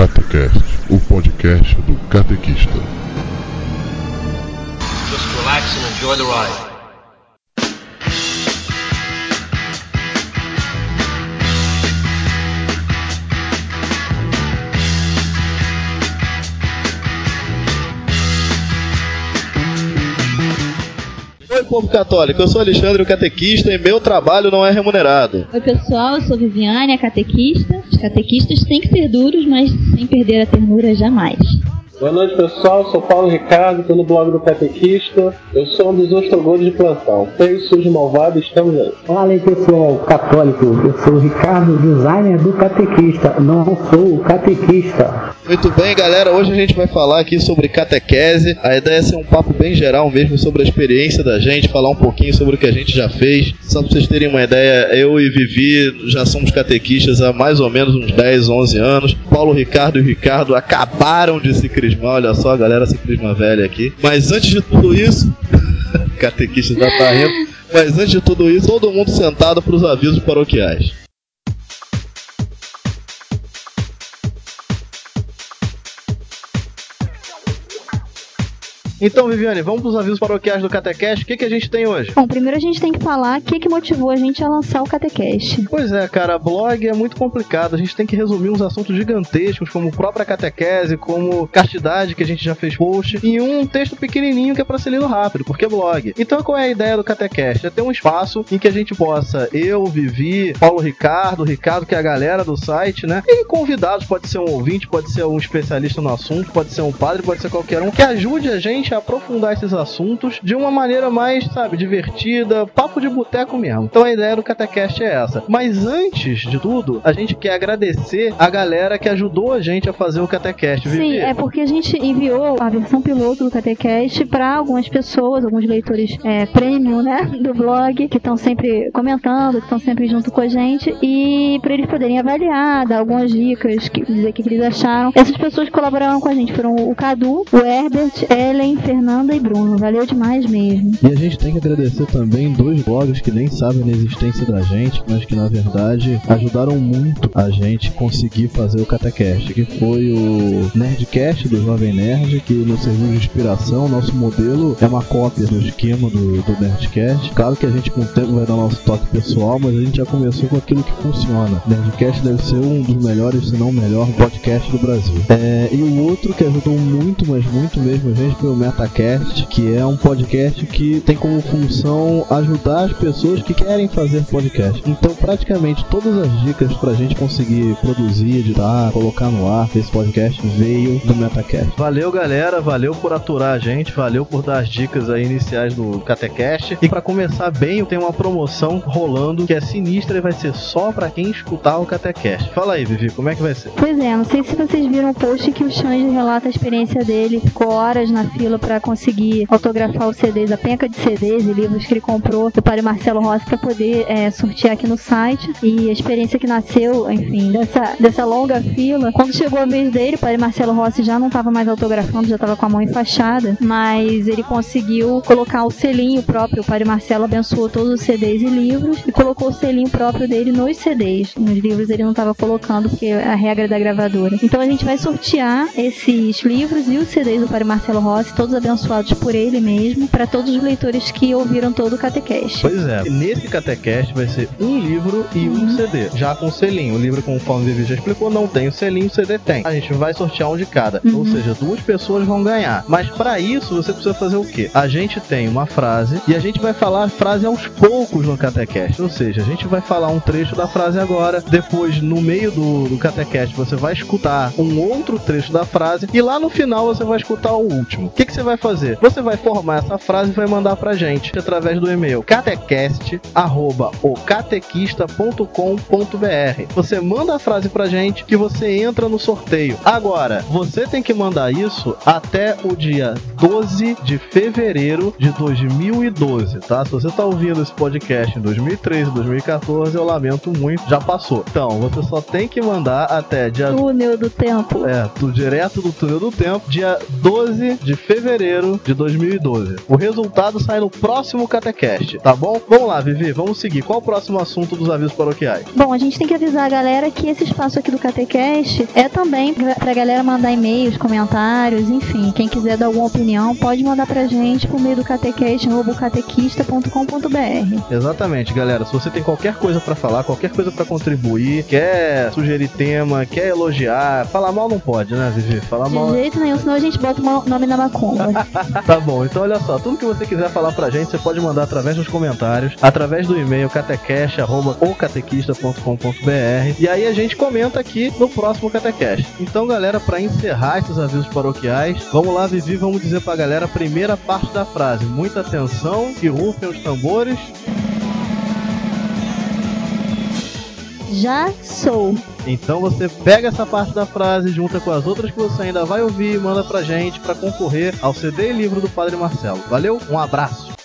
Catecast, o podcast do catequista. Just relax and enjoy the ride. Povo católico, eu sou Alexandre, o catequista, e meu trabalho não é remunerado. Oi pessoal, eu sou Viviane, a catequista. Os catequistas têm que ser duros, mas sem perder a ternura jamais. Boa noite pessoal, sou Paulo Ricardo, estou no blog do Catequista. Eu sou um dos ostrogores de plantão. Feio, sujo, malvado, estamos aí. Fala aí pessoal católico, eu sou o Ricardo, designer do Catequista, não sou o catequista. Muito bem, galera, hoje a gente vai falar aqui sobre catequese. A ideia é ser um papo bem geral mesmo sobre a experiência da gente, falar um pouquinho sobre o que a gente já fez. Só pra vocês terem uma ideia, eu e Vivi já somos catequistas há mais ou menos uns 10, 11 anos. Paulo Ricardo e Ricardo acabaram de se olha só, a galera se crisma velha aqui. Mas antes de tudo isso, catequista já tá rindo. Mas antes de tudo isso, todo mundo sentado para os avisos paroquiais. Então, Viviane, vamos para os avisos paroquiais do Catequeste. O que, que a gente tem hoje? Bom, primeiro a gente tem que falar o que, que motivou a gente a lançar o Catecast. Pois é, cara, blog é muito complicado. A gente tem que resumir uns assuntos gigantescos, como própria catequese, como castidade, que a gente já fez post, em um texto pequenininho que é para ser lido rápido, porque é blog. Então, qual é a ideia do Catecast? É ter um espaço em que a gente possa, eu, Vivi, Paulo Ricardo, Ricardo, que é a galera do site, né? E convidados, pode ser um ouvinte, pode ser um especialista no assunto, pode ser um padre, pode ser qualquer um, que ajude a gente aprofundar esses assuntos de uma maneira mais, sabe, divertida, papo de boteco mesmo. Então a ideia do Catecast é essa. Mas antes de tudo, a gente quer agradecer a galera que ajudou a gente a fazer o Catecast. Sim, Vivi? é porque a gente enviou a versão piloto do Catecast para algumas pessoas, alguns leitores é, premium, né, do blog, que estão sempre comentando, que estão sempre junto com a gente, e para eles poderem avaliar, dar algumas dicas, que, dizer o que eles acharam. Essas pessoas colaboraram com a gente foram o Cadu, o Herbert, Ellen, Fernanda e Bruno. Valeu demais mesmo. E a gente tem que agradecer também dois blogs que nem sabem da existência da gente, mas que na verdade ajudaram muito a gente conseguir fazer o Catecast, que foi o Nerdcast do Jovem Nerd, que nos serviu de inspiração. Nosso modelo é uma cópia do esquema do, do Nerdcast. Claro que a gente com o tempo vai dar nosso toque pessoal, mas a gente já começou com aquilo que funciona. Nerdcast deve ser um dos melhores, se não o melhor podcast do Brasil. É, e o outro que ajudou muito, mas muito mesmo a gente foi o Metacast, que é um podcast que tem como função ajudar as pessoas que querem fazer podcast. Então, praticamente todas as dicas pra gente conseguir produzir, editar, colocar no ar esse podcast veio do Metacast. Valeu, galera. Valeu por aturar a gente. Valeu por dar as dicas aí iniciais do Catecast. E para começar bem, tem uma promoção rolando que é sinistra e vai ser só para quem escutar o Catecast. Fala aí, Vivi, como é que vai ser? Pois é, não sei se vocês viram o post que o Xande relata a experiência dele. Ficou horas na fila para conseguir autografar os CDs, a penca de CDs e livros que ele comprou do Padre Marcelo Rossi para poder é, sortear aqui no site. E a experiência que nasceu, enfim, dessa, dessa longa fila. Quando chegou a vez dele, o Padre Marcelo Rossi já não estava mais autografando, já estava com a mão enfaixada, mas ele conseguiu colocar o selinho próprio. O Padre Marcelo abençoou todos os CDs e livros e colocou o selinho próprio dele nos CDs. Nos livros ele não estava colocando, porque é a regra da gravadora. Então a gente vai sortear esses livros e os CDs do Padre Marcelo Rossi, todos abençoados por ele mesmo, para todos os leitores que ouviram todo o Catecast. Pois é, nesse Catecast vai ser um livro e um CD, já com selinho. O livro, conforme o Vivi já explicou, não tem o selinho, o CD tem. A gente vai sortear um de cada, ou seja, duas pessoas vão ganhar. Mas para isso você precisa fazer o quê? A gente tem uma frase e a gente vai falar a frase aos poucos no Catecast, ou seja, a gente vai falar um trecho da frase agora, depois no meio do, do você vai escutar um outro trecho da frase e lá no final você vai escutar o último. O que, que você vai fazer? Você vai formar essa frase e vai mandar pra gente através do e-mail catecast@ocatequista.com.br. Você manda a frase pra gente que você entra no sorteio. Agora, você tem que mandar isso até o dia 12 de fevereiro de 2012, tá? Se você tá ouvindo esse podcast em 2013, 2014, eu lamento muito, já passou. Então, você só tem que mandar até dia Túnel do tempo. é, do direto do túnel do tempo, dia 12 de fevereiro fevereiro de 2012. O resultado sai no próximo Catecast, tá bom? Vamos lá, Vivi, vamos seguir. Qual o próximo assunto dos avisos paroquiais? Bom, a gente tem que avisar a galera que esse espaço aqui do Catecast é também pra galera mandar e-mails, comentários, enfim. Quem quiser dar alguma opinião, pode mandar pra gente por meio do catecast.catequista.com.br. Exatamente, galera. Se você tem qualquer coisa pra falar, qualquer coisa pra contribuir, quer sugerir tema, quer elogiar, falar mal não pode, né, Vivi? Falar mal. De jeito nenhum, senão a gente bota o nome na macumba. Tá bom, então olha só, tudo que você quiser falar pra gente, você pode mandar através dos comentários, através do e-mail catecast.ocatequista.com.br e aí a gente comenta aqui no próximo Catecast. Então, galera, pra encerrar esses avisos paroquiais, vamos lá, Vivi, vamos dizer pra galera a primeira parte da frase. Muita atenção, que rufem os tambores. Já sou. Então você pega essa parte da frase, junta com as outras que você ainda vai ouvir e manda pra gente pra concorrer ao CD e livro do Padre Marcelo. Valeu? Um abraço.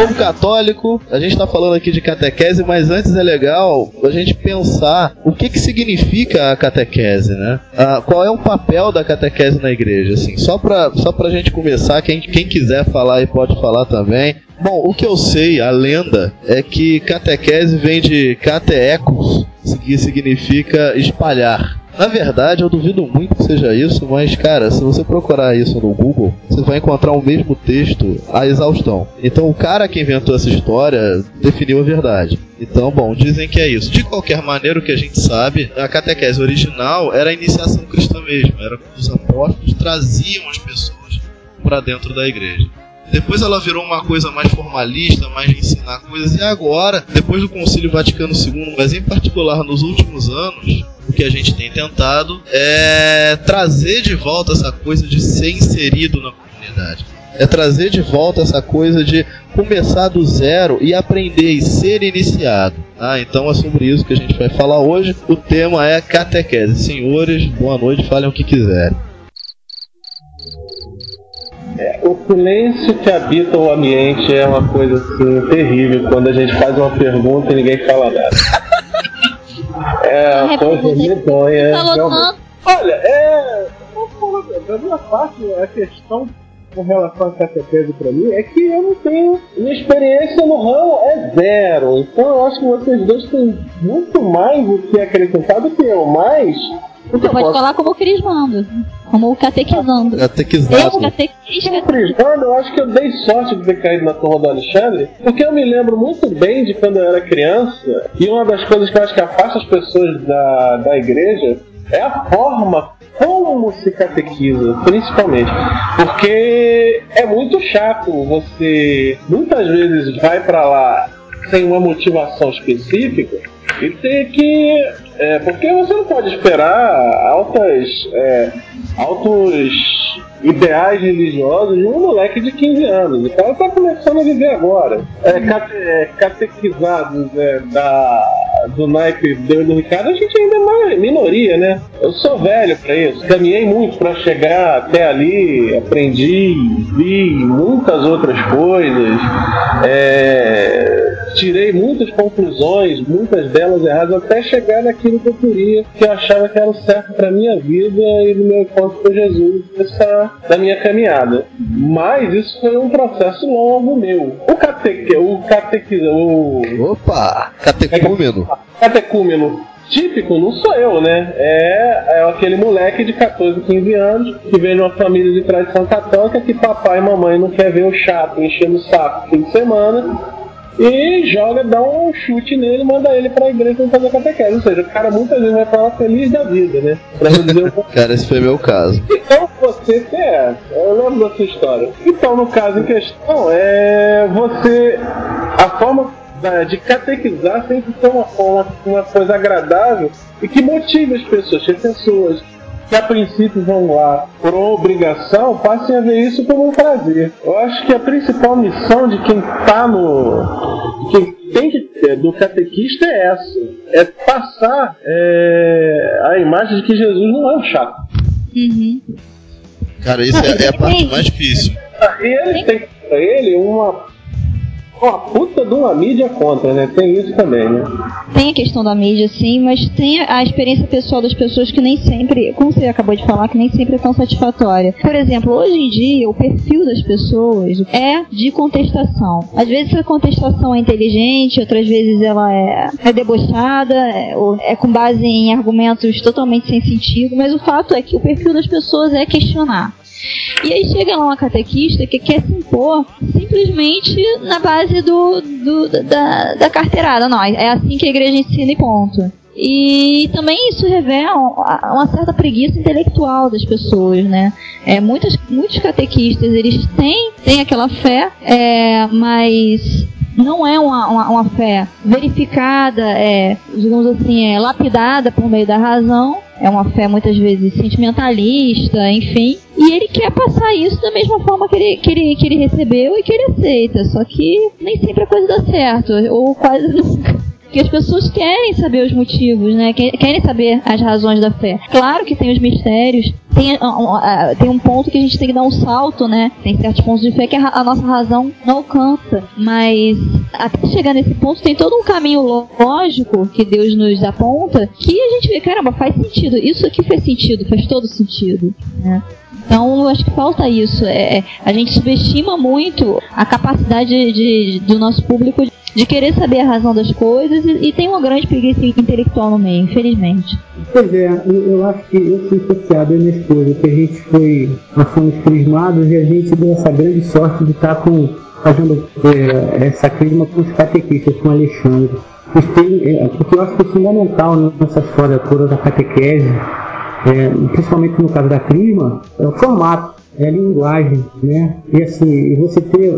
Povo católico, a gente tá falando aqui de catequese, mas antes é legal a gente pensar o que que significa a catequese, né? Ah, qual é o papel da catequese na igreja, assim? Só pra, só pra gente começar, quem, quem quiser falar aí pode falar também. Bom, o que eu sei, a lenda, é que catequese vem de cateecos, que significa espalhar. Na verdade, eu duvido muito que seja isso, mas cara, se você procurar isso no Google, você vai encontrar o mesmo texto a exaustão. Então, o cara que inventou essa história definiu a verdade. Então, bom, dizem que é isso. De qualquer maneira, o que a gente sabe, a catequese original era a iniciação cristã mesmo, era quando os apóstolos traziam as pessoas para dentro da igreja. Depois ela virou uma coisa mais formalista, mais de ensinar coisas. E agora, depois do Concílio Vaticano II, mas em particular nos últimos anos, o que a gente tem tentado é trazer de volta essa coisa de ser inserido na comunidade. É trazer de volta essa coisa de começar do zero e aprender e ser iniciado. Ah, então é sobre isso que a gente vai falar hoje. O tema é catequese. Senhores, boa noite, falem o que quiserem. O silêncio que habita o ambiente é uma coisa assim terrível quando a gente faz uma pergunta e ninguém fala nada. É uma coisa medonha. Olha, é. minha parte, a questão com relação à catequese pra mim é que eu não tenho. Minha experiência no ramo é zero. Então eu acho que vocês dois têm muito mais o que acrescentar do que eu. Mas. o que Você eu pode posso falar como crismando. Como catequizando. Eu, Catequizado. catequista, Frisando, eu acho que eu dei sorte de ter caído na turma do Alexandre, porque eu me lembro muito bem de quando eu era criança, e uma das coisas que eu acho que afasta as pessoas da, da igreja é a forma como se catequiza, principalmente. Porque é muito chato você muitas vezes vai pra lá sem uma motivação específica e ter que. É, porque você não pode esperar altas. É, altos ideais religiosos de um moleque de 15 anos. O cara tá começando a viver agora. É, cate, é, catequizados é, da, do naipe do, do Ricardo, a gente ainda é uma minoria, né? Eu sou velho pra isso. Caminhei muito pra chegar até ali, aprendi, vi muitas outras coisas. É, tirei muitas conclusões, muitas delas erradas, até chegar naquilo que eu queria, que eu achava que era o certo pra minha vida e do meu encontro com Jesus, dessa, da minha caminhada. Mas isso foi um processo longo meu. O cateque, o catequiza, o Opa! Catecúmeno. catecúmeno típico não sou eu, né? É, é aquele moleque de 14, 15 anos que vem de uma família de tradição católica que papai e mamãe não quer ver o chato enchendo o saco no fim de semana e joga, dá um chute nele manda ele pra igreja pra fazer catequese. Ou seja, o cara muitas vezes vai pra lá feliz da vida, né? Pra dizer o Cara, esse foi meu caso. então você é, eu lembro da sua história. Então, no caso em questão, é você. A forma da- de catequizar sempre ser uma, forma, uma coisa agradável e que motive as pessoas, que as pessoas que a princípio vão lá por obrigação passem a ver isso como um prazer. Eu acho que a principal missão de quem está no. de quem tem que ter do catequista é essa: é passar é, a imagem de que Jesus não é um chato. Cara, isso é, é a parte mais difícil. E eles têm pra ele uma Ó, puta de uma mídia contra, né? Tem isso também, né? Tem a questão da mídia, sim, mas tem a experiência pessoal das pessoas que nem sempre, como você acabou de falar, que nem sempre é tão satisfatória. Por exemplo, hoje em dia, o perfil das pessoas é de contestação. Às vezes a contestação é inteligente, outras vezes ela é, é debochada, é, é com base em argumentos totalmente sem sentido, mas o fato é que o perfil das pessoas é questionar. E aí chega lá uma catequista que quer se impor simplesmente na base do, do da, da carteirada. Não, é assim que a igreja ensina e ponto. E também isso revela uma certa preguiça intelectual das pessoas, né? É, muitas, muitos catequistas, eles têm, têm aquela fé, é, mas não é uma, uma, uma fé verificada, é, digamos assim, é lapidada por meio da razão, é uma fé muitas vezes sentimentalista, enfim. E ele quer passar isso da mesma forma que ele, que ele, que ele recebeu e que ele aceita. Só que nem sempre a coisa dá certo, ou quase nunca que as pessoas querem saber os motivos, né? Querem saber as razões da fé. Claro que tem os mistérios, tem, uh, tem um ponto que a gente tem que dar um salto, né? Tem certos pontos de fé que a, a nossa razão não alcança. Mas até chegar nesse ponto tem todo um caminho lógico que Deus nos aponta que a gente vê, caramba, faz sentido. Isso aqui faz sentido, faz todo sentido, né? Então, eu acho que falta isso. É, é a gente subestima muito a capacidade de, de, do nosso público de querer saber a razão das coisas e, e tem uma grande preguiça intelectual no meio, infelizmente. Pois é, eu, eu acho que eu fui associado, e minha esposa, que a gente foi, nós fomos crismados e a gente deu essa grande sorte de estar com, fazendo é, essa crisma com os catequistas, com o Alexandre. É, porque eu acho que é fundamental nessa história toda da catequese, é, principalmente no caso da crisma, é o formato é linguagem, né? E assim, você ter,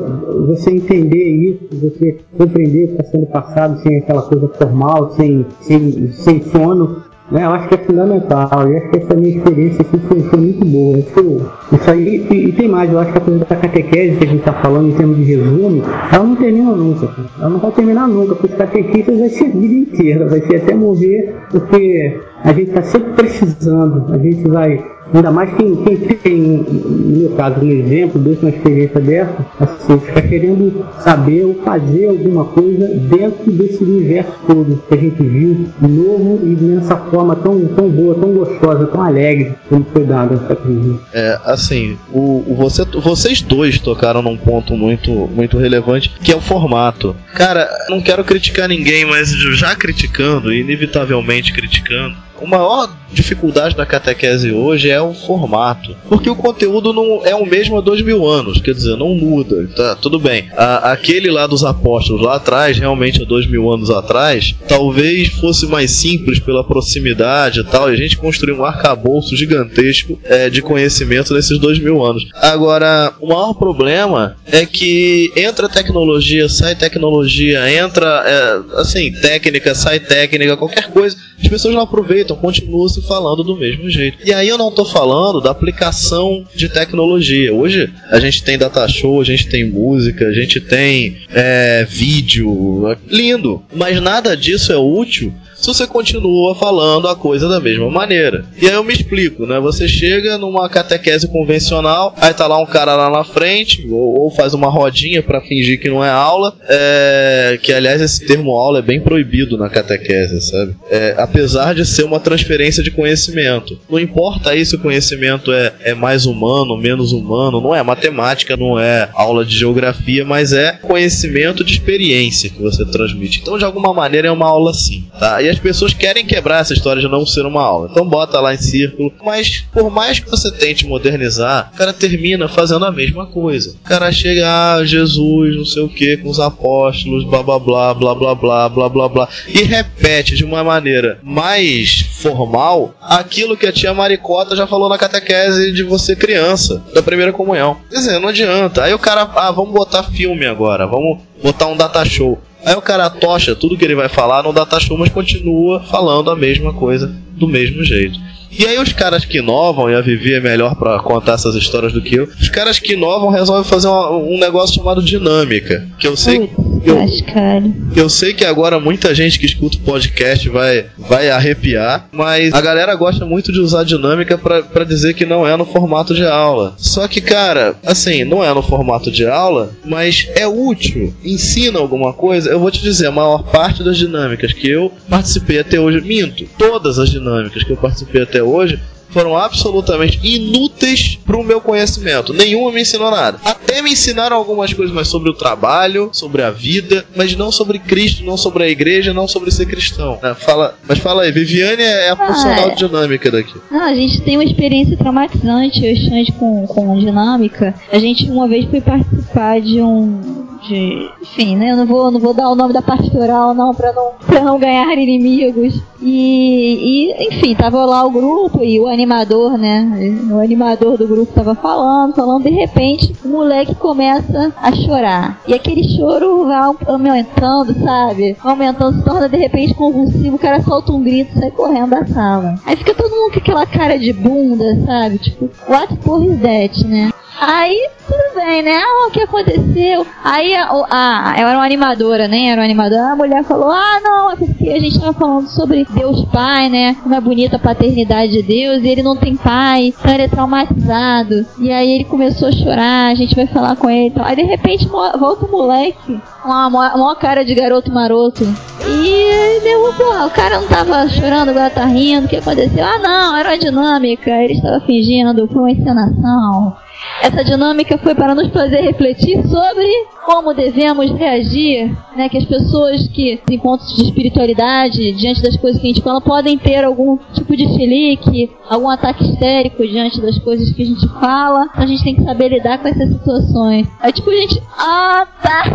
você entender isso, você compreender o que está sendo passado sem aquela coisa formal, sem, sem, sem sono, né? Eu acho que é fundamental. E acho que essa minha experiência aqui foi, foi muito boa. Isso, isso aí, e, e, tem mais, eu acho que a coisa da catequese que a gente está falando em termos de resumo, ela não termina nunca. Ela não vai terminar nunca, porque os catequistas vai ser a vida inteira, vai ser até morrer, porque a gente está sempre precisando, a gente vai Ainda mais quem, tem, no meu caso, um exemplo, desse uma experiência dessa, assim, fica querendo saber ou fazer alguma coisa dentro desse universo todo que a gente viu, novo e nessa forma tão, tão boa, tão gostosa, tão alegre como foi dada essa crise. É, assim, o, o, você, vocês dois tocaram num ponto muito, muito relevante, que é o formato. Cara, não quero criticar ninguém, mas já criticando, inevitavelmente criticando, a maior dificuldade da catequese hoje é o formato. Porque o conteúdo não é o mesmo há dois mil anos, quer dizer, não muda. Tá, tudo bem. A, aquele lá dos apóstolos, lá atrás, realmente há dois mil anos atrás, talvez fosse mais simples pela proximidade e tal, e a gente construiu um arcabouço gigantesco é, de conhecimento nesses dois mil anos. Agora, o maior problema é que entra tecnologia, sai tecnologia, entra, é, assim, técnica, sai técnica, qualquer coisa, as pessoas não aproveitam, continuam se falando do mesmo jeito. E aí eu não estou falando da aplicação de tecnologia. Hoje a gente tem data show, a gente tem música, a gente tem é, vídeo, lindo, mas nada disso é útil se você continua falando a coisa da mesma maneira. E aí eu me explico, né? Você chega numa catequese convencional, aí tá lá um cara lá na frente, ou, ou faz uma rodinha para fingir que não é aula, é, que aliás esse termo aula é bem proibido na catequese, sabe? É, apesar de ser uma transferência de conhecimento. Não importa aí se o conhecimento é, é mais humano, menos humano, não é matemática, não é aula de geografia, mas é conhecimento de experiência que você transmite. Então, de alguma maneira, é uma aula sim, tá? E as pessoas querem quebrar essa história de não ser uma aula. Então bota lá em círculo. Mas por mais que você tente modernizar, o cara termina fazendo a mesma coisa. O cara chega, ah, Jesus, não sei o que, com os apóstolos, blá blá blá, blá blá blá, blá blá blá. E repete de uma maneira mais formal aquilo que a tia Maricota já falou na catequese de você criança, da primeira comunhão. Quer dizer, não adianta. Aí o cara, ah, vamos botar filme agora, vamos botar um data show. Aí o cara tocha tudo que ele vai falar no data show, mas continua falando a mesma coisa do mesmo jeito. E aí os caras que inovam, e a Vivi é melhor para contar essas histórias do que eu, os caras que inovam resolvem fazer uma, um negócio chamado dinâmica, que eu sei Eu-. Eu sei que agora muita gente que escuta o podcast vai, vai arrepiar, mas a galera gosta muito de usar dinâmica pra dizer que não é no formato de aula. Só que, cara, assim, não é no formato de aula, mas é útil, ensina alguma coisa. Eu vou te dizer, a maior parte das dinâmicas que eu participei até hoje, minto, todas as dinâmicas que eu participei até hoje foram absolutamente inúteis pro meu conhecimento. Nenhuma me ensinou nada. Até me ensinaram algumas coisas mais sobre o trabalho, sobre a vida, mas não sobre Cristo, não sobre a igreja, não sobre ser cristão. né? Fala, mas fala aí, Viviane é a funcional é. dinâmica daqui. Não, a gente tem uma experiência traumatizante, eu e Xande com, com dinâmica. A gente uma vez foi participar de um. De, enfim, né? Eu não vou, não vou dar o nome da pastoral, não, pra não, pra não ganhar inimigos. E, e, enfim, tava lá o grupo e o animador, né? O animador do grupo tava falando, falando, de repente, o moleque começa a chorar. E aquele choro vai aumentando, sabe? Aumentando, se torna de repente convulsivo, o cara solta um grito sai correndo da sala. Aí fica todo mundo com aquela cara de bunda, sabe? Tipo, what for is that, né? Aí, tudo bem, né? Ah, o que aconteceu? Aí, a, a, eu era uma animadora, né? Era uma animadora. A mulher falou: Ah, não, é porque a gente tava falando sobre Deus Pai, né? É bonita paternidade de Deus e ele não tem pai, então ele é traumatizado. E aí ele começou a chorar, a gente vai falar com ele e tal. Aí, de repente, volta o moleque, uma maior cara de garoto maroto. E deu, pô, o cara não tava chorando, agora tá rindo, o que aconteceu? Ah, não, era uma dinâmica, ele estava fingindo, foi uma encenação. Essa dinâmica foi para nos fazer refletir sobre como devemos reagir, né? Que as pessoas que encontros de espiritualidade, diante das coisas que a gente fala, podem ter algum tipo de chilique, algum ataque histérico diante das coisas que a gente fala. A gente tem que saber lidar com essas situações. Aí tipo, gente, ah, tá.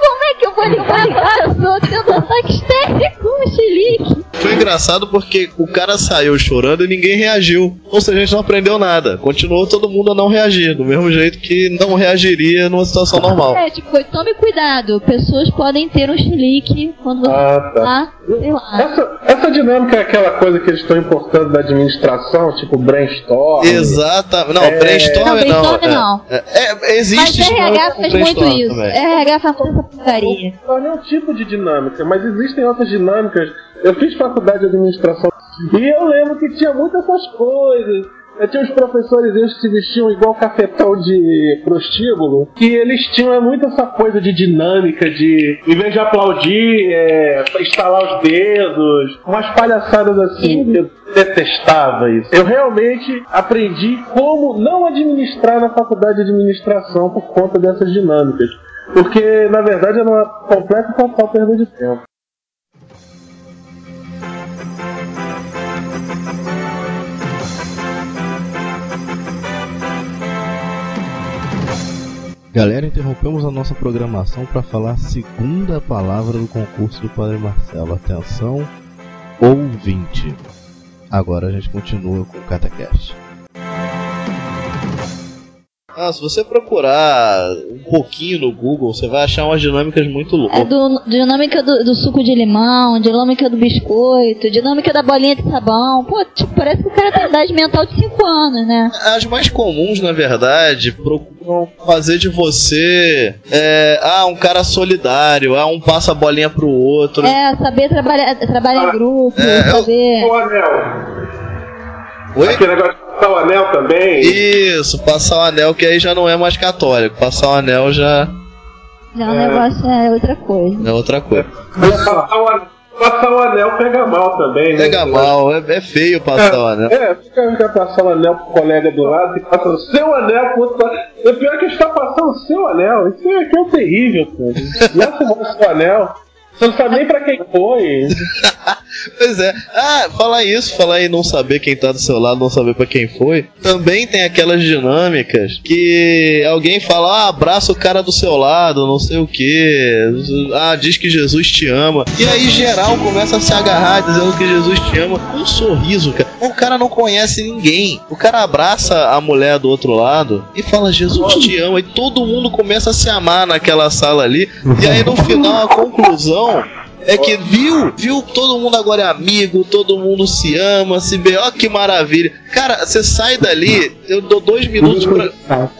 Como é que eu vou lidar com a pessoa tendo ataque histérico, um chilique? Foi engraçado porque o cara saiu chorando e ninguém reagiu. Ou seja, a gente não aprendeu nada. Continuou todo mundo a não reagir, do mesmo jeito que não reagiria numa situação normal. É, tipo, tome cuidado. Pessoas podem ter um chilique quando você Ah, tá. tá, sei lá. Essa, essa dinâmica é aquela coisa que eles estão importando da administração, tipo brainstorm. Exatamente. Não, É. brainstorm Não, não. brainstorm é. não. É, é, existe Mas RH faz muito isso. também. RH faz muita porcaria. Não é um tipo de dinâmica, mas existem outras dinâmicas. Eu fiz faculdade de administração e eu lembro que tinha muitas essas coisas. Eu tinha os professores que se vestiam igual cafetão de prostíbulo, que eles tinham é, muito essa coisa de dinâmica, de em vez de aplaudir, é, estalar os dedos, umas palhaçadas assim. Eu detestava isso. Eu realmente aprendi como não administrar na faculdade de administração por conta dessas dinâmicas. Porque, na verdade, era uma completa perda de tempo. Galera, interrompemos a nossa programação para falar a segunda palavra do concurso do Padre Marcelo. Atenção, ouvinte. Agora a gente continua com o CataCast. Ah, se você procurar um pouquinho no Google, você vai achar umas dinâmicas muito É loucas. do, dinâmica do, do suco de limão, dinâmica do biscoito, dinâmica da bolinha de sabão. Pô, tipo, parece que o cara tem idade mental de 5 anos, né? As mais comuns, na verdade, procuram fazer de você é, ah, um cara solidário, ah, um passa a bolinha pro outro. É, saber trabalhar, trabalhar em grupo, É, eu- saber. O anel. Oi? Aquele negócio passar o anel também. Isso, passar o anel, que aí já não é mais católico. Passar o anel já Já o negócio é outra coisa. é outra coisa. Passar o anel, passar o anel pega mal também, né? Pega mal, é, é feio passar o anel. É, fica, fica passando anel pro colega do lado e passa o seu anel pro outro lado. O pior é que está passando o seu anel. Isso aqui é terrível, cara. Não o seu anel. Você não sabe nem pra quem foi. Pois é. Ah, falar isso, falar em não saber quem tá do seu lado, não saber pra quem foi. Também tem aquelas dinâmicas que alguém fala, ah, abraça o cara do seu lado, não sei o que. Ah, diz que Jesus te ama. E aí geral começa a se agarrar dizendo que Jesus te ama. Um sorriso, cara. O cara não conhece ninguém. O cara abraça a mulher do outro lado e fala, Jesus te ama. E todo mundo começa a se amar naquela sala ali. E aí no final a conclusão É que viu, viu, todo mundo agora é amigo, todo mundo se ama, se vê, ó que maravilha. Cara, você sai dali, eu dou dois minutos pra.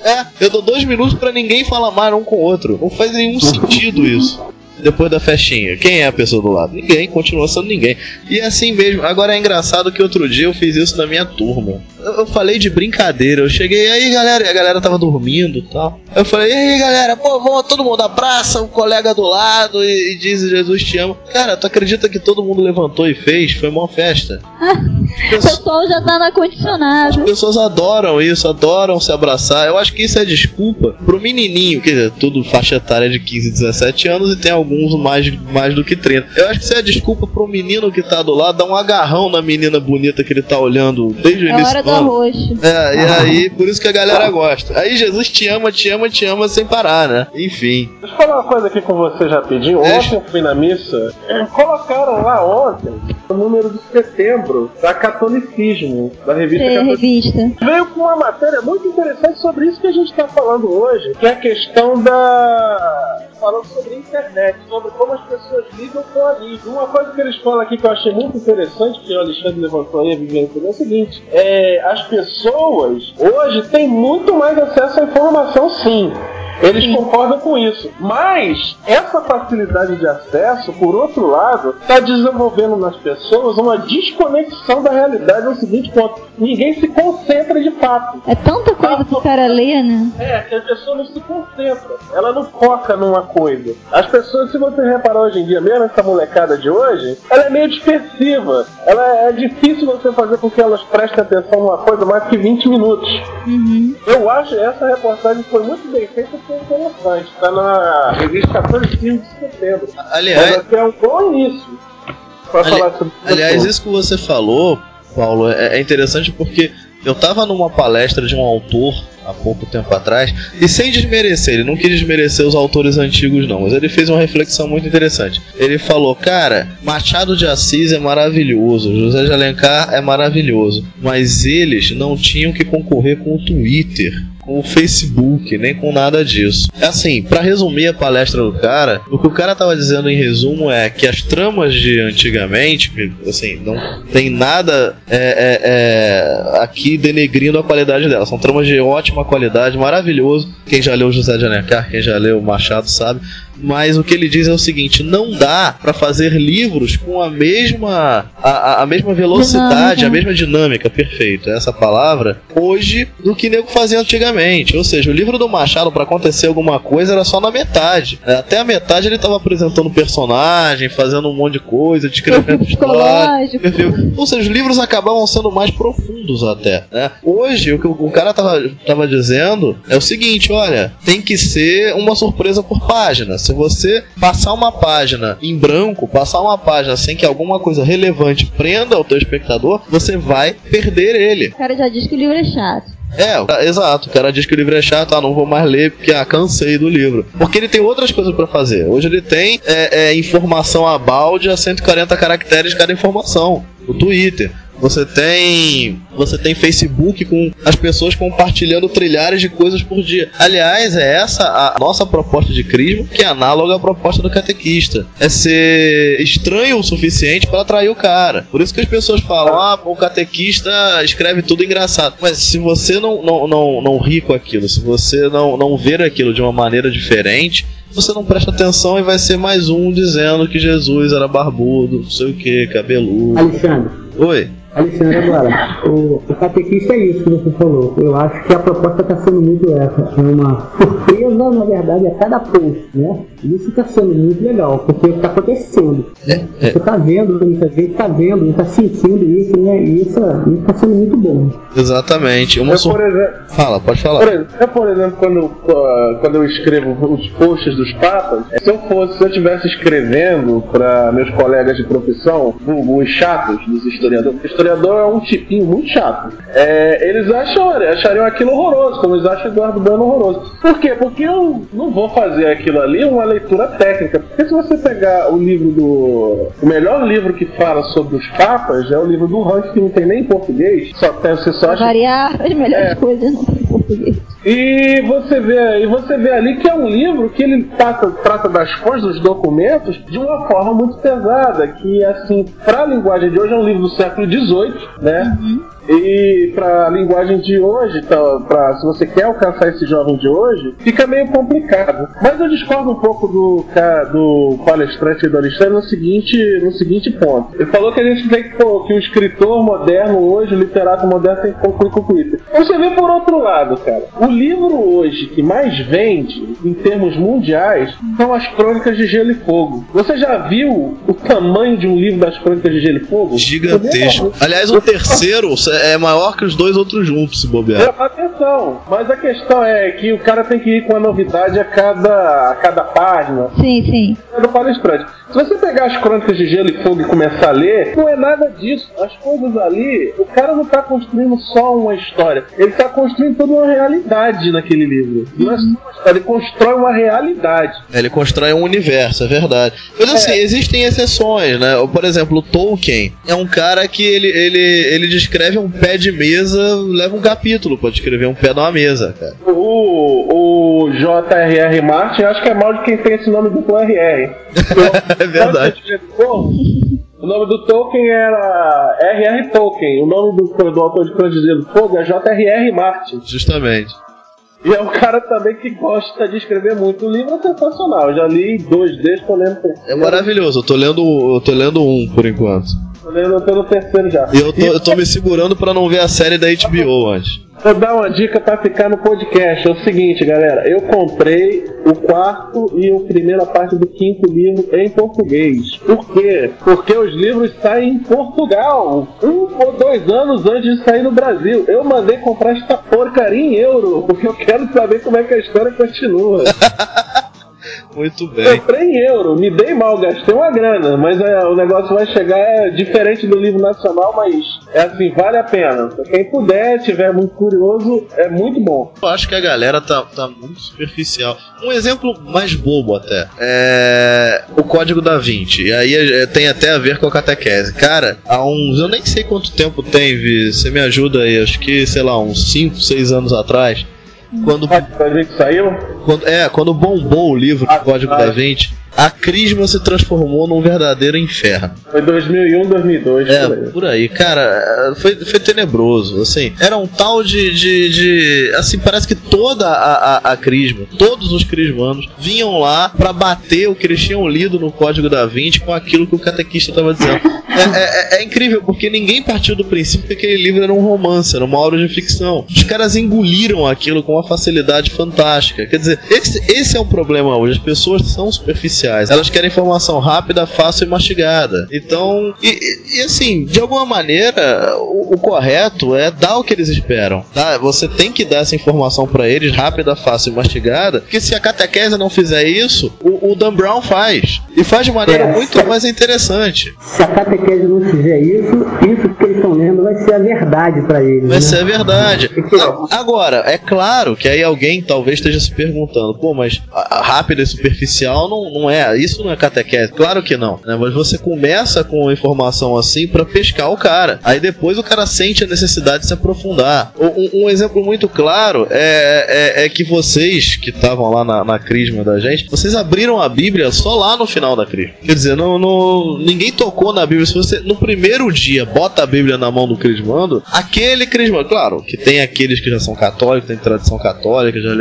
É, eu dou dois minutos pra ninguém falar mais um com o outro. Não faz nenhum sentido isso. Depois da festinha, quem é a pessoa do lado? Ninguém, continua sendo ninguém. E é assim mesmo. Agora é engraçado que outro dia eu fiz isso na minha turma. Eu, eu falei de brincadeira. Eu cheguei aí, galera, e a galera tava dormindo e tal. Eu falei, e aí, galera, pô, vamos todo mundo abraça o colega do lado e, e diz Jesus te ama. Cara, tu acredita que todo mundo levantou e fez? Foi uma festa. O pessoal já tá na As condicionado. pessoas adoram isso, adoram se abraçar. Eu acho que isso é desculpa pro menininho, quer dizer, tudo faixa etária de 15, 17 anos e tem alguns mais, mais do que 30. Eu acho que isso é desculpa pro menino que tá do lado dar um agarrão na menina bonita que ele tá olhando desde o É início hora do arroz. É, e aí, por isso que a galera gosta. Aí Jesus te ama, te ama, te ama sem parar, né? Enfim. Deixa eu falar uma coisa aqui com vocês rapidinho. Ontem eu fui na missa, colocaram lá ontem o número de setembro da Catolicismo, da revista É, Catolicismo. revista. Veio com uma matéria muito interessante sobre isso que a gente está falando hoje, que é a questão da. falando sobre a internet, sobre como as pessoas lidam com a mídia. Uma coisa que eles falam aqui que eu achei muito interessante, que o Alexandre levantou aí, a Viviane é o seguinte: é, as pessoas hoje têm muito mais acesso à informação, sim. Eles concordam com isso. Mas essa facilidade de acesso, por outro lado, está desenvolvendo nas pessoas uma desconexão da realidade no seguinte ponto: ninguém se concentra de fato. É tanta coisa pro cara ler, né? É, que a pessoa não se concentra, ela não foca numa coisa. As pessoas, se você reparar hoje em dia, mesmo essa molecada de hoje, ela é meio dispersiva. Ela é difícil você fazer com que elas prestem atenção numa coisa mais que 20 minutos. Uhum. Eu acho essa reportagem foi muito bem feita interessante. Está na revista 14 de setembro. Mas Aliás, até é um bom início Ali- falar sobre aliás, isso que você falou, Paulo, é, é interessante porque eu tava numa palestra de um autor há pouco tempo atrás, e sem desmerecer, ele não quis desmerecer os autores antigos, não, mas ele fez uma reflexão muito interessante. Ele falou, cara, Machado de Assis é maravilhoso, José de Alencar é maravilhoso, mas eles não tinham que concorrer com o Twitter. Com o Facebook, nem com nada disso. Assim, pra resumir a palestra do cara, o que o cara tava dizendo em resumo é que as tramas de antigamente, assim, não tem nada é, é, é, aqui denegrindo a qualidade dela. São tramas de ótima qualidade, maravilhoso. Quem já leu José de Alencar, quem já leu Machado sabe. Mas o que ele diz é o seguinte: não dá pra fazer livros com a mesma a, a- mesma velocidade, Dinâmica. a mesma dinâmica, perfeito, essa palavra, hoje do que nego fazia antigamente. Ou seja, o livro do Machado pra acontecer alguma coisa era só na metade. né? Até a metade ele tava apresentando personagem, fazendo um monte de coisa, descrevendo história. Ou seja, os livros acabavam sendo mais profundos até. Né? Hoje, o que o o cara tava, tava dizendo é o seguinte: olha, tem que ser uma surpresa por página. Se você passar uma página em branco, passar uma página sem que alguma coisa relevante prenda o teu espectador, você vai perder ele. O cara já diz que o livro é chato. É, exato. O cara diz que o livro é chato, ah, não vou mais ler porque ah, cansei do livro. Porque ele tem outras coisas pra fazer. Hoje ele tem é, é, informação a balde a 140 caracteres cada informação. O Twitter. Você tem. Você tem Facebook com as pessoas compartilhando trilhares de coisas por dia. Aliás, é essa a nossa proposta de crisma, que é análoga à proposta do catequista. É ser estranho o suficiente para atrair o cara. Por isso que as pessoas falam, ah, o catequista escreve tudo engraçado. Mas se você não, não, não, não ri com aquilo, se você não, não ver aquilo de uma maneira diferente, você não presta atenção e vai ser mais um dizendo que Jesus era barbudo, não sei o que, cabeludo. Alexandre, Oi. Alexandre, agora, o, o catequista é isso que você falou. Eu acho que a proposta está sendo muito essa. É uma surpresa, na verdade, a cada post, né? Isso está sendo muito legal, porque está acontecendo. É, é, Você está vendo, muita gente está vendo, está sentindo isso, né? E isso está sendo muito bom. exatamente. Uma Eu, sur... por exemplo, Fala, pode Por falar. exemplo, eu, por exemplo, quando, uh, quando eu escrevo os posts dos papas, se eu fosse, se eu estivesse escrevendo para meus colegas de profissão, os chatos dos historiadores, o historiador é um tipinho muito chato. É, eles acham, achariam aquilo horroroso, como eles acham Eduardo Bueno horroroso. Por quê? Porque eu não vou fazer aquilo ali uma leitura técnica. Porque se você pegar o livro do. O melhor livro que fala sobre os papas é o livro do Hans, que não tem nem em português, só tem, você só acha variar as melhores É. coisas. Português. E você vê, e você vê ali que é um livro que ele trata, trata das fontes dos documentos de uma forma muito pesada, que assim, para a linguagem de hoje é um livro do século XVIII, né? E para a linguagem de hoje, então, pra, se você quer alcançar esse jovem de hoje, fica meio complicado. Mas eu discordo um pouco do, do palestrante e do Alexandre no seguinte, no seguinte ponto. Ele falou que a gente tem que, pô, que o escritor moderno hoje, o literato moderno, tem que concluir com o Twitter. Você vê por outro lado, cara. O livro hoje que mais vende, em termos mundiais, são as Crônicas de Gelo e Fogo. Você já viu o tamanho de um livro das Crônicas de Gelo e Fogo? Gigantesco. Aliás, o terceiro é maior que os dois outros juntos, se bobear. Presta atenção, mas a questão é que o cara tem que ir com a novidade a cada, a cada página Sim, sim. é do palestrante. Se você pegar as crônicas de Gelo e Fogo e começar a ler, não é nada disso. As coisas ali, o cara não está construindo só uma história, ele está construindo toda uma realidade naquele livro. Não é só uma história, ele constrói uma realidade. Ele constrói um universo, é verdade. Mas assim, existem exceções, né? Por exemplo, o Tolkien é um cara que ele, ele, ele descreve um pé de mesa, leva um capítulo pra descrever um pé de uma mesa, cara. O, o J.R.R. Martin, acho que é mal de quem tem esse nome duplo R.R. É verdade. O nome do Tolkien era R.R. Tolkien. O nome do, do autor de Crônicas e Fogo é J.R.R. Martin. Justamente. E é um cara também que gosta de escrever muito. O livro é sensacional. Eu já li dois desde tô lendo. É maravilhoso. Eu tô lendo, eu tô lendo um por enquanto. Eu tô no terceiro já. E eu tô, eu tô me segurando pra não ver a série da HBO antes. Vou dar uma dica pra ficar no podcast. É o seguinte, galera. Eu comprei o quarto e a primeira parte do quinto livro em português. Por quê? Porque os livros saem em Portugal. Um ou dois anos antes de sair no Brasil. Eu mandei comprar esta porcaria em euro. Porque eu quero saber como é que a história continua. Muito bem. Comprei em euro, me dei mal, gastei uma grana, mas é, o negócio vai chegar é diferente do livro nacional, mas é assim, vale a pena. Quem puder, tiver muito curioso, é muito bom. Eu acho que a galera tá, tá muito superficial. Um exemplo mais bobo até. É. O Código da Vinci. E aí é, tem até a ver com a catequese. Cara, há uns. Eu nem sei quanto tempo tem, Vi. Você me ajuda aí. Acho que, sei lá, uns 5, 6 anos atrás. Quando, fazer que saiu? quando, é, quando bombou o livro Ah, Código ah. da Vinci, a Crisma se transformou num verdadeiro inferno. Foi 2001, 2002. É, por aí. por aí, cara, foi, foi tenebroso, assim, era um tal de, de, de- assim, parece que toda a, a, a crisma, todos os crismanos vinham lá pra bater o que eles tinham lido no Código da Vinci com aquilo que o catequista tava dizendo. É, é- é- é incrível, porque ninguém partiu do princípio que aquele livro era um romance, era uma obra de ficção. Os caras engoliram aquilo com uma facilidade fantástica. Quer dizer, esse, esse é um problema hoje, as pessoas são superficiais, elas querem informação rápida, fácil e mastigada. Então, e, e- assim, de alguma maneira, o, o correto é dar o que eles esperam. Tá? Você tem que dar essa informação pra eles rápida, fácil e mastigada, porque se a catequese não fizer isso, o, o Dan Brown faz. E faz de maneira É. muito mais interessante. Se a catequese não fizer isso, isso eles estão lendo vai ser a verdade para eles. Vai né? ser verdade. A- Agora, é claro que aí alguém talvez esteja se perguntando, pô, mas rápida e superficial não, não é, isso não é catequese. Claro que não, né? Mas você começa com informação assim pra pescar o cara. Aí depois o cara sente a necessidade de se aprofundar. Um, um exemplo muito claro é, é, é que vocês que estavam lá na, na crisma da gente, vocês abriram a Bíblia só lá no final da crisma. Quer dizer, não, não- ninguém tocou na Bíblia. Se você no primeiro dia bota a Bíblia na mão do crismando, aquele crismando, claro, que tem aqueles que já são católicos, tem tradição católica, já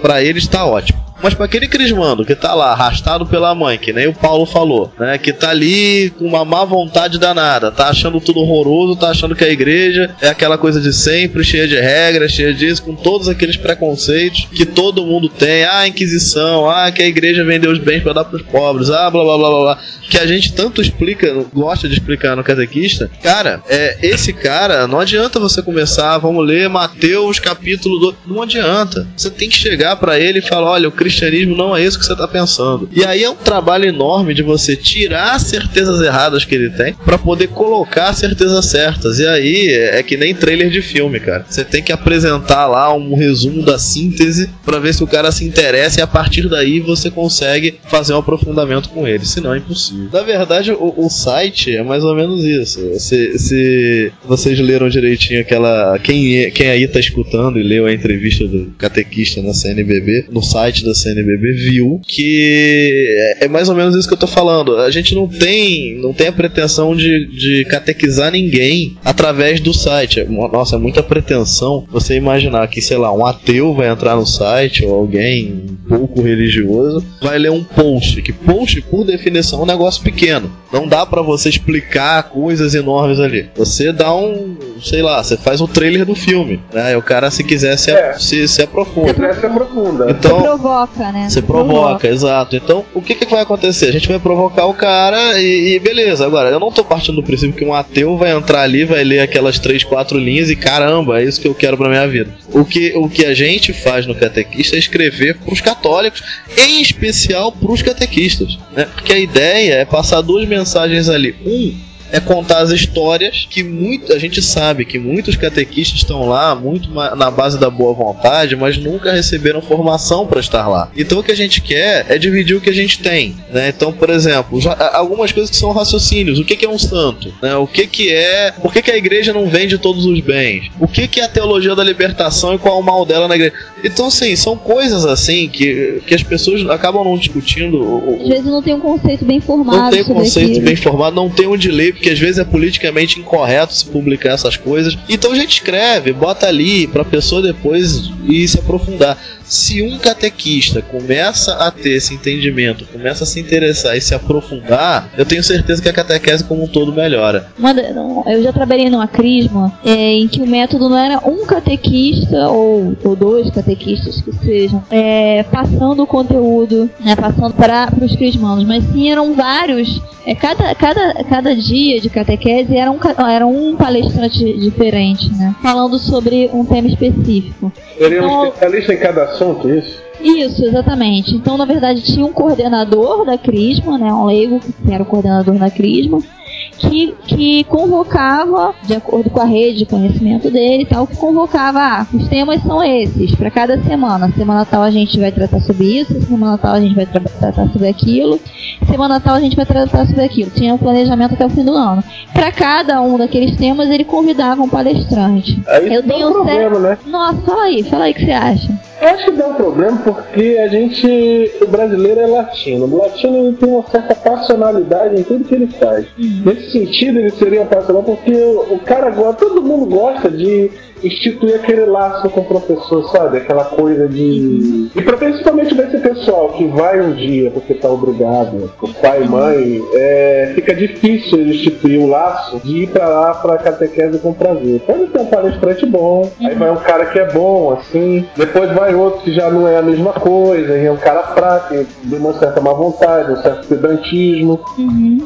pra eles tá ótimo. Mas pra aquele crismando que tá lá, arrastado pela mãe, que nem o Paulo falou, né? Que tá ali com uma má vontade danada, tá achando tudo horroroso, tá achando que a igreja é aquela coisa de sempre, cheia de regras, cheia disso, com todos aqueles preconceitos que todo mundo tem. Ah, Inquisição, ah, que a igreja vendeu os bens pra dar pros pobres, ah, blá blá blá blá blá. Que a gente tanto explica, gosta de explicar no catequista. Cara, é, esse cara, não adianta você começar, vamos ler Mateus capítulo do. Não adianta. Você tem que chegar pra ele e falar: olha, o cristianismo não é isso que você tá pensando. E aí é um trabalho enorme de você tirar as certezas erradas que ele tem para poder colocar as certezas certas. E aí é que nem trailer de filme, cara. Você tem que apresentar lá um resumo da síntese para ver se o cara se interessa e a partir daí você consegue fazer um aprofundamento com ele. Senão é impossível. Na verdade, o, o site é mais ou menos isso. Se, se vocês leram direitinho aquela. Quem, quem aí tá escutando e leu a entrevista do catequista na CNBB, no site da CNBB, viu que é, é mais ou menos isso que eu tô falando. A gente não tem, não tem a pretensão de, de catequizar ninguém através do site. Nossa, é muita pretensão você imaginar que, sei lá, um ateu vai entrar no site ou alguém um pouco religioso vai ler um post. Que post, por definição, é um negócio pequeno. Não dá para você explicar coisas enormes ali. Você dá um, sei lá, você faz o trailer do filme, né? E o cara, se quiser, se, É. se, se aprofunda. Se aprofunda. Então, provoca, né? você provoca, exato. Então, o que, que vai acontecer? A gente vai provocar o cara e, e beleza. Agora, eu não tô partindo do princípio que um ateu vai entrar ali, vai ler aquelas três, quatro linhas e caramba, é isso que eu quero pra minha vida. O que, o que a gente faz no catequista é escrever pros católicos, em especial pros catequistas. Né? Porque a ideia é passar duas mensagens ali. Um, é contar as histórias que muito, a gente sabe que muitos catequistas estão lá muito na base da boa vontade, mas nunca receberam formação para estar lá. Então o que a gente quer é dividir o que a gente tem, né? Então, por exemplo, algumas coisas que são raciocínios. O que, é um santo? Né? O que, que é? Por que, que a igreja não vende todos os bens? O que, que é a teologia da libertação e qual é o mal dela na igreja? Então, assim, são coisas assim que, que as pessoas acabam não discutindo. Às vezes não tem um conceito bem formado não tem sobre conceito aquilo. bem formado, não tem onde ler, porque às vezes é politicamente incorreto se publicar essas coisas. Então a gente escreve, bota ali pra pessoa depois ir se aprofundar. Se um catequista começa a ter esse entendimento, começa a se interessar e se aprofundar, eu tenho certeza que a catequese como um todo melhora. Eu já trabalhei numa crisma é, em que o método não era um catequista ou, ou dois catequistas que sejam é, passando o conteúdo, né, passando para os crismanos, mas sim eram vários. É, cada, cada, cada dia de catequese era um, era um palestrante diferente, né, falando sobre um tema específico. Seria um Então- especialista em cada assunto, isso? Isso, exatamente. Então, na verdade, tinha um coordenador da Crisma, né, um leigo que era o coordenador da Crisma, que, que convocava, de acordo com a rede de conhecimento dele e tal, que convocava, ah, os temas são esses, para cada semana. Semana tal a gente vai tratar sobre isso, semana tal a gente vai tra- tratar sobre aquilo, semana tal a gente vai tratar sobre aquilo. Tinha um planejamento até o fim do ano. Para cada um daqueles temas, ele convidava um palestrante. Aí Eu dá tenho um problema, né? Nossa, fala aí, fala aí o que você acha. Eu acho que dá um problema porque a gente, o brasileiro é latino. O latino tem uma certa passionalidade em tudo que ele faz. Nesse sentido, ele seria passional porque o, o cara gosta, todo mundo gosta de instituir aquele laço com o professor, sabe? Aquela coisa de. E pra, principalmente desse pessoal que vai um dia porque tá obrigado, o pai e mãe, é, fica difícil ele instituir o laço de ir pra lá pra catequese com prazer. Pode ter um palestrante bom, aí vai um cara que é bom, assim, depois vai outro que já não é a mesma coisa, e é um cara fraco, de uma certa má vontade, um certo pedantismo.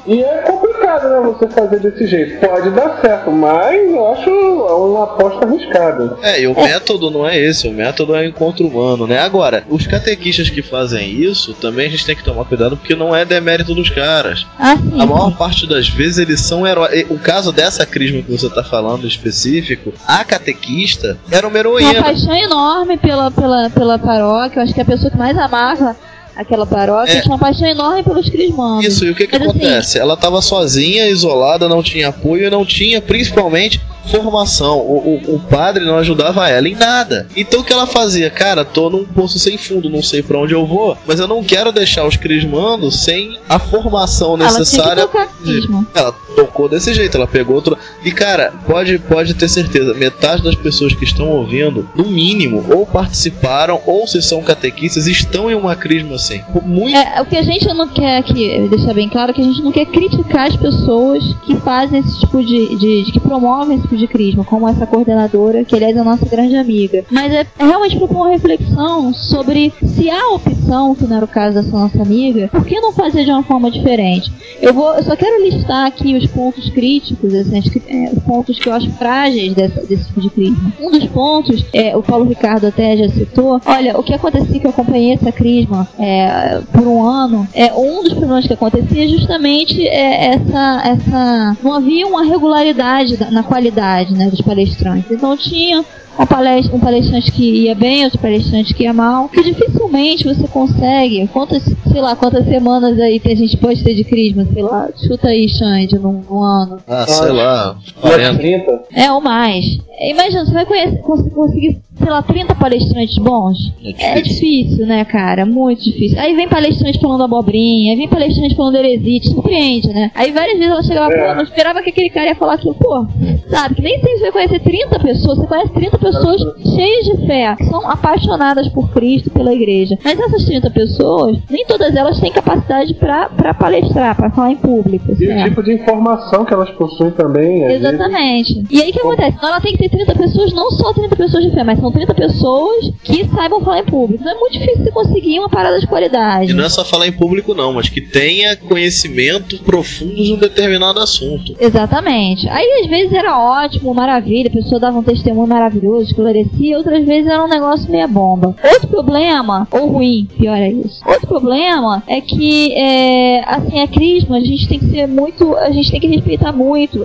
E é complicado, né, você fazer desse jeito. Pode dar certo, mas eu acho uma aposta arriscada. É, e o método não é esse, o método é o encontro humano, né? Agora, os catequistas que fazem isso, também a gente tem que tomar cuidado porque não é demérito dos caras. Ah. A maior parte das vezes eles são heróis. O caso dessa crisma que você tá falando específico, a catequista era uma Uma heroína. paixão enorme pela, pela, pela paróquia. Eu acho que a pessoa que mais amava aquela paróquia É. tinha uma paixão enorme pelos crismandos. Isso, e o que que Mas, assim, acontece? Ela tava sozinha, isolada, não tinha apoio e não tinha, principalmente, formação. O, o, o padre não ajudava ela em nada. Então o que ela fazia? Cara, tô num poço sem fundo, não sei pra onde eu vou, mas eu não quero deixar os crismandos sem a formação Ela necessária. crisma. Ela tocou desse jeito, ela pegou outro. E cara, pode, pode ter certeza, metade das pessoas que estão ouvindo, no mínimo, ou participaram, ou se são catequistas, estão em uma crisma assim. Muito É, o que a gente não quer aqui, deixar bem claro, é que a gente não quer criticar as pessoas que fazem esse tipo de, de, de- que promovem esse de crisma, como essa coordenadora, que aliás é a nossa grande amiga. Mas é, é realmente propor uma reflexão sobre se há opção que não era o caso dessa nossa amiga, por que não fazer de uma forma diferente? Eu vou, eu só quero listar aqui os pontos críticos, assim, as, é, os pontos que eu acho frágeis dessa, desse tipo de crisma. Um dos pontos, é, o Paulo Ricardo até já citou, olha, o que acontecia que eu acompanhei essa crisma é, por um ano, é um dos problemas que acontecia justamente é essa, essa, não havia uma regularidade na qualidade, né, dos palestrantes. Então tinha uma palestra, um palestrante que ia bem, outro palestrante que ia mal, que dificilmente você consegue, quantas, sei lá, quantas semanas aí tem a gente pode ter de crisma, sei lá, chuta aí, Xande, num, num ano. Ah, sei lá, Mais 40. 30? É, ou mais. Imagina, você vai conhecer, cons- conseguir, sei lá, 30 palestrantes bons? É É difícil, né, cara? Muito difícil. Aí vem palestrante falando abobrinha, aí vem palestrante falando heresia, te surpreende, né? Aí várias vezes ela chegava, É. pô, não esperava que aquele cara ia falar aquilo, pô, sabe? Que nem sempre você vai conhecer 30 pessoas, você conhece 30 pessoas cheias de fé, que são apaixonadas por Cristo, pela igreja. Mas essas 30 pessoas, nem todas elas têm capacidade pra, pra palestrar, pra falar em público. E o certo? tipo de informação que elas possuem também. às vezes. Exatamente. E aí o que acontece? Então ela tem que ter 30 pessoas, não só 30 pessoas de fé, mas são 30 pessoas que saibam falar em público. Então é muito difícil você conseguir uma parada de qualidade. E não é só falar em público, não, mas que tenha conhecimento profundo de um determinado assunto. Exatamente. Aí às vezes era ótimo, maravilha, a pessoa dava um testemunho maravilhoso, esclarecia, outras vezes era um negócio meia bomba. Outro problema, ou ruim, pior é isso. Outro problema é que, é, assim, a crisma, a gente tem que ser muito, a gente tem que respeitar muito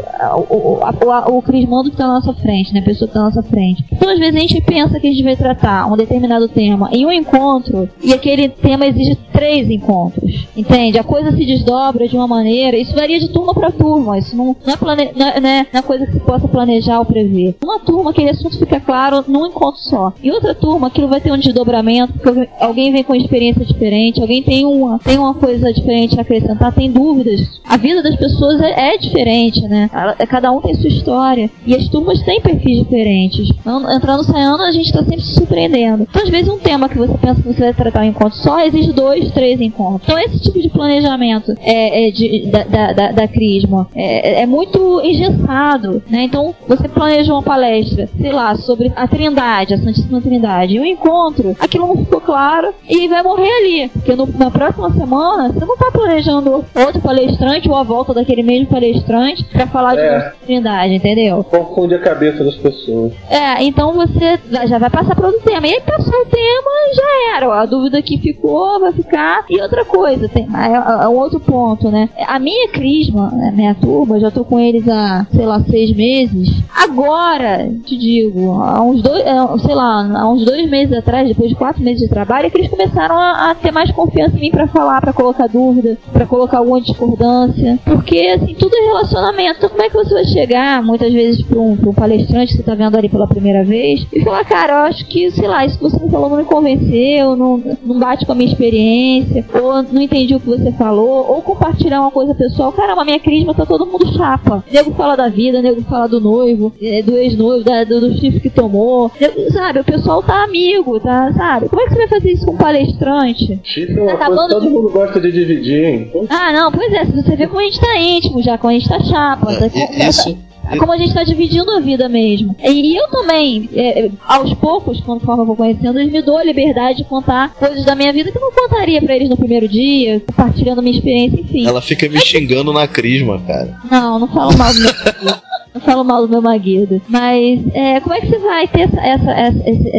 o, o, a- o crismando que tá na nossa frente, né, a pessoa que tá na nossa frente. Então às vezes a gente pensa que a gente vai tratar um determinado tema em um encontro e aquele tema exige três encontros, entende? A coisa se desdobra de uma maneira, isso varia de turma para turma, isso não, não, é plane, não, é, né, não é coisa que se possa planejar ou prever. Uma turma, aquele assunto fica claro num encontro só. Em outra turma, aquilo vai ter um desdobramento, porque alguém- vem com experiência diferente, alguém tem uma, tem uma coisa diferente a acrescentar, tem dúvidas. A vida das pessoas é, é diferente, né? Ela- Cada um tem sua história. E as turmas têm perfis diferentes. Entrando saindo, a gente está sempre se surpreendendo. Então, às vezes, um tema que você pensa que você vai tratar um encontro só, exige dois, três encontros. Então, esse tipo de planejamento é, é de, da, da, da, da Crisma é, é muito engessado, né? Então, você planejou uma palestra, sei lá, sobre a Trindade, a Santíssima Trindade, e um encontro, aquilo não ficou claro e vai morrer ali. Porque no- na próxima semana, você não está planejando outro palestrante ou a volta daquele mesmo palestrante para falar de É. novo sobre Trindade, entendeu? Confunde a cabeça das pessoas. É, então você já vai passar para outro tema. E aí passou o tema, já era. A dúvida que ficou, vai ficar. E outra coisa, tem é, é um outro ponto, né? A minha crisma, minha turma, já tô com eles há, sei lá, seis meses. Agora, te digo, há uns dois, é, sei lá, há uns dois meses atrás, depois de quatro meses de trabalho, é que eles começaram a, a ter mais confiança em mim para falar, para colocar dúvida, para colocar alguma discordância. Porque, assim, tudo é relacionamento. Então, como é que você vai chegar, muitas vezes, para um, um palestrante que você tá vendo ali pela primeira vez e falar, cara, eu acho que, sei lá, isso que você me falou não me convenceu, não, não bate com a minha experiência, ou não entendi o que você falou, ou compartilhar uma coisa pessoal. Caramba, minha crisma tá todo mundo chapa. Nego fala da vida, nego fala do noivo, eh, do ex-noivo, do, do chifre que tomou. Sabe, o pessoal tá amigo, tá, sabe? Como é que você vai fazer isso com um palestrante? Chifre é uma Tá coisa que acabando todo de- mundo gosta de dividir, hein? Ah, não, pois é, você vê como a gente tá íntimo já, como a gente tá chapa. tá- É, e- isso, é como a gente tá dividindo a vida mesmo. E, eu também, é, é, aos poucos, conforme eu vou conhecendo, eles me dou a liberdade de contar coisas da minha vida que eu não contaria pra eles no primeiro dia, compartilhando minha experiência, enfim. ela fica me xingando na crisma, cara. Não, não falo mal do meu. Não falo mal do meu marido. Mas é, como é que você vai ter essa, essa- essa- esse,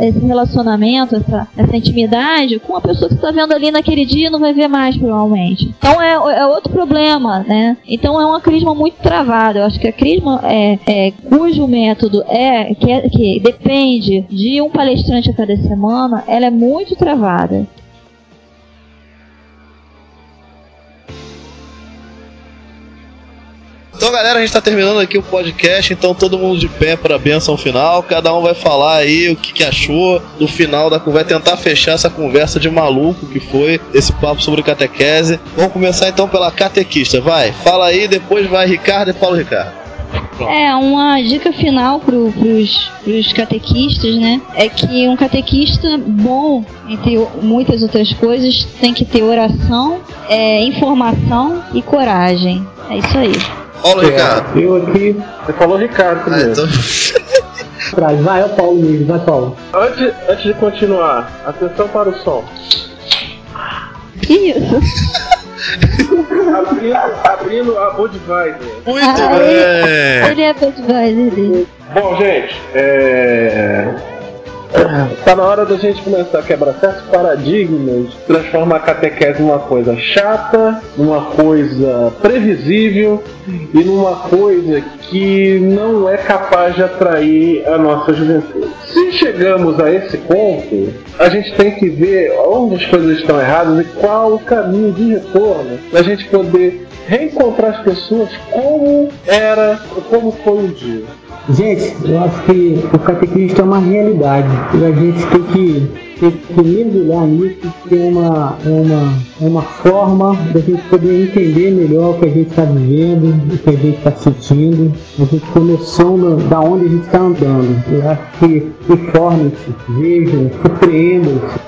esse- relacionamento, essa, intimidade com uma pessoa que você está vendo ali naquele dia e não vai ver mais, provavelmente? Então é, é outro problema, né? Então é uma crisma muito travada. Eu acho que a crisma é, é, cujo método é que, é- que depende de um palestrante a cada semana, ela é muito travada. Então, galera, a gente tá terminando aqui o podcast. Então, todo mundo de pé para a benção final. Cada um vai falar aí o que, que achou do final da conversa. Vai tentar fechar essa conversa de maluco que foi esse papo sobre catequese. Vamos começar então pela catequista. Vai, fala aí, depois vai Ricardo e Paulo Ricardo. É, uma dica final pro, pros, pros catequistas, né? É que um catequista bom, entre muitas outras coisas, tem que ter oração, é, informação e coragem. É isso aí. Paulo Ricardo. Eu aqui Você falou Ricardo Ah, primeiro. então... atrás. Vai, é o Paulo mesmo, vai, Paulo. Antes, antes de continuar, atenção para o som. Que isso? abrindo, abrindo a Budweiser. Muito Ah, bem! Ele é Budweiser dele. Bom, gente, é. Tá na hora da gente começar a quebrar certos paradigmas, transformar a catequese numa coisa chata, numa coisa previsível e numa coisa que não é capaz de atrair a nossa juventude. Se chegamos a esse ponto, a gente tem que ver onde as coisas estão erradas e qual o caminho de retorno para a gente poder reencontrar as pessoas como era, como foi um dia. Gente, eu acho que o catequista é uma realidade. E a gente tem que, tem que mergulhar nisso, que é uma, é uma, é uma forma da gente poder entender melhor o que a gente está vivendo, o que a gente está sentindo, a gente noção da- da onde a gente está andando. Eu acho que informem-se, vejam, surpreendam-se,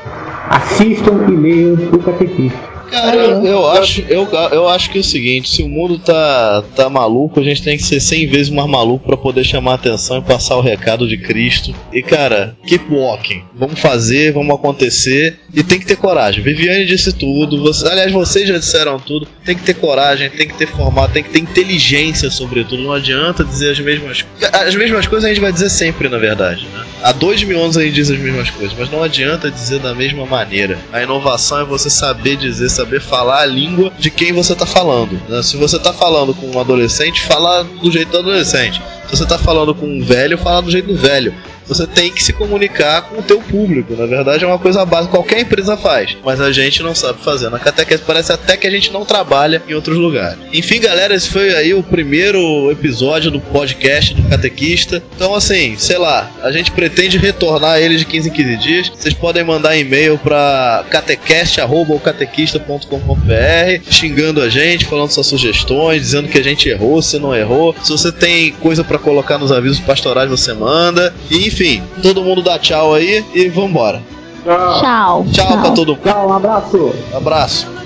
assistam e leiam o catequista. Cara, eu, eu acho, eu, eu acho que é o seguinte, se o mundo tá, tá maluco, a gente tem que ser 100 vezes mais maluco pra poder chamar a atenção e passar o recado de Cristo. E cara, keep walking. Vamos fazer, vamos acontecer e tem que ter coragem. Viviane disse tudo, você, aliás, vocês já disseram tudo. Tem que ter coragem, tem que ter formato, tem que ter inteligência, sobretudo. Não adianta dizer as mesmas As mesmas coisas a gente vai dizer sempre, na verdade, né? Há dois mil anos a gente diz as mesmas coisas, mas não adianta dizer da mesma maneira. A inovação é você saber dizer, saber falar a língua de quem você tá falando. né? Se você tá falando com um adolescente, fala do jeito do adolescente. Se você tá falando com um velho, fala do jeito do velho. Você tem que se comunicar com o teu público. Na verdade, é uma coisa básica, qualquer empresa faz. Mas a gente não sabe fazer. Na catequese parece até que a gente não trabalha em outros lugares. Enfim, galera, esse foi aí o primeiro episódio do podcast do Catequista. Então, assim, sei lá, a gente pretende retornar ele de 15 em 15 dias. Vocês podem mandar e-mail para catecast.catequista.com.br xingando a gente, falando suas sugestões, dizendo que a gente errou, se não errou. Se você tem coisa para colocar nos avisos pastorais, você manda. E, enfim, todo mundo dá tchau aí e vambora. Tchau. Tchau, pra todo mundo. Tchau, um abraço! Abraço.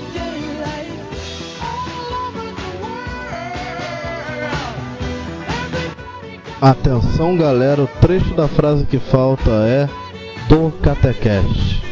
Atenção galera, o trecho da frase que falta é do Catequeste.